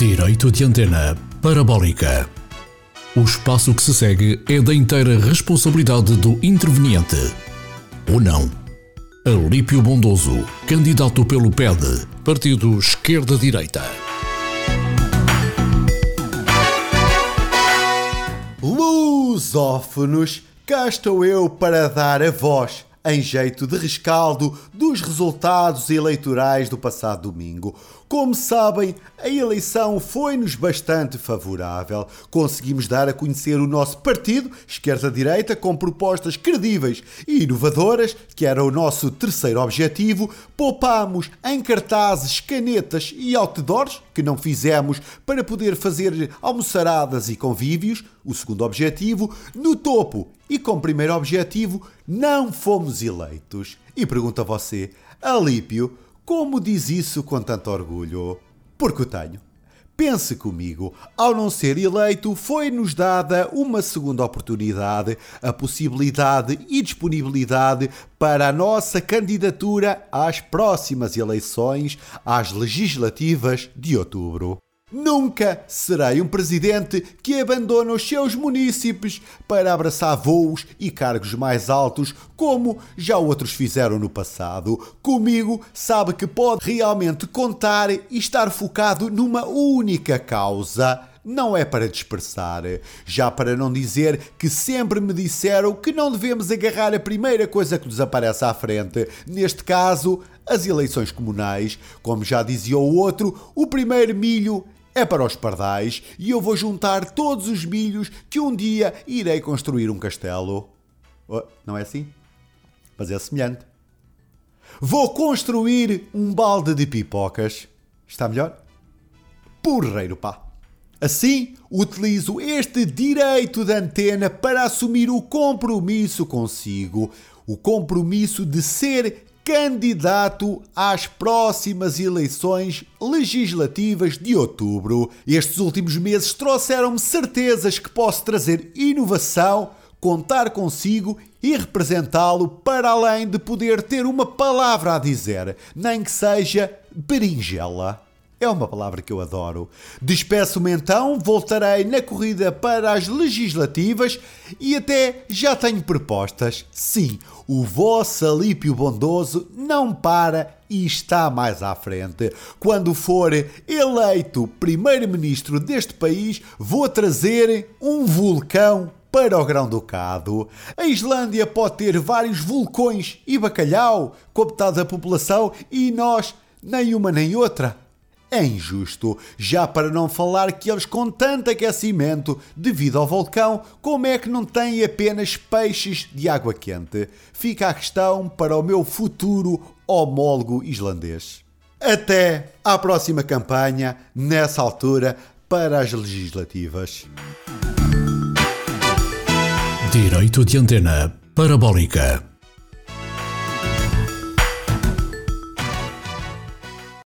Direito de antena parabólica. O espaço que se segue é da inteira responsabilidade do interveniente. Ou não. Alípio Bondoso, candidato pelo PED, Partido Esquerda-Direita. Lusófonos, cá estou eu para dar a voz em jeito de rescaldo dos resultados eleitorais do passado domingo. Como sabem, a eleição foi-nos bastante favorável. Conseguimos dar a conhecer o nosso partido, esquerda-direita, com propostas credíveis e inovadoras, que era o nosso terceiro objetivo. Poupámos em cartazes, canetas e outdoors, que não fizemos para poder fazer almoçaradas e convívios. O segundo objetivo, no topo e com primeiro objetivo, não fomos eleitos. E pergunta a você, Alípio, como diz isso com tanto orgulho? Porque o tenho. Pense comigo, ao não ser eleito, foi-nos dada uma segunda oportunidade, a possibilidade e disponibilidade para a nossa candidatura às próximas eleições, às legislativas de outubro. Nunca serei um presidente que abandona os seus munícipes para abraçar voos e cargos mais altos, como já outros fizeram no passado. Comigo, sabe que pode realmente contar e estar focado numa única causa. Não é para dispersar, já para não dizer que sempre me disseram que não devemos agarrar a primeira coisa que nos aparece à frente. Neste caso, as eleições comunais. Como já dizia o outro, o primeiro milho é para os pardais e eu vou juntar todos os milhos que um dia irei construir um castelo. Oh, não é assim? Mas é semelhante. Vou construir um balde de pipocas. Está melhor? Porreiro, pá. Assim, utilizo este direito de antena para assumir o compromisso consigo. O compromisso de ser candidato às próximas eleições legislativas de outubro. Estes últimos meses trouxeram-me certezas que posso trazer inovação, contar consigo e representá-lo para além de poder ter uma palavra a dizer, nem que seja berinjela. É uma palavra que eu adoro. Despeço-me então, voltarei na corrida para as legislativas e até já tenho propostas. Sim, o vosso Alípio Bondoso não para e está mais à frente. Quando for eleito primeiro-ministro deste país, vou trazer um vulcão para o Grão-Ducado. A Islândia pode ter vários vulcões e bacalhau, com da população, e nós, nem uma nem outra é injusto, já para não falar que eles com tanto aquecimento devido ao vulcão, como é que não têm apenas peixes de água quente? Fica a questão para o meu futuro homólogo islandês. Até à próxima campanha, nessa altura, para as legislativas. Direito de antena parabólica.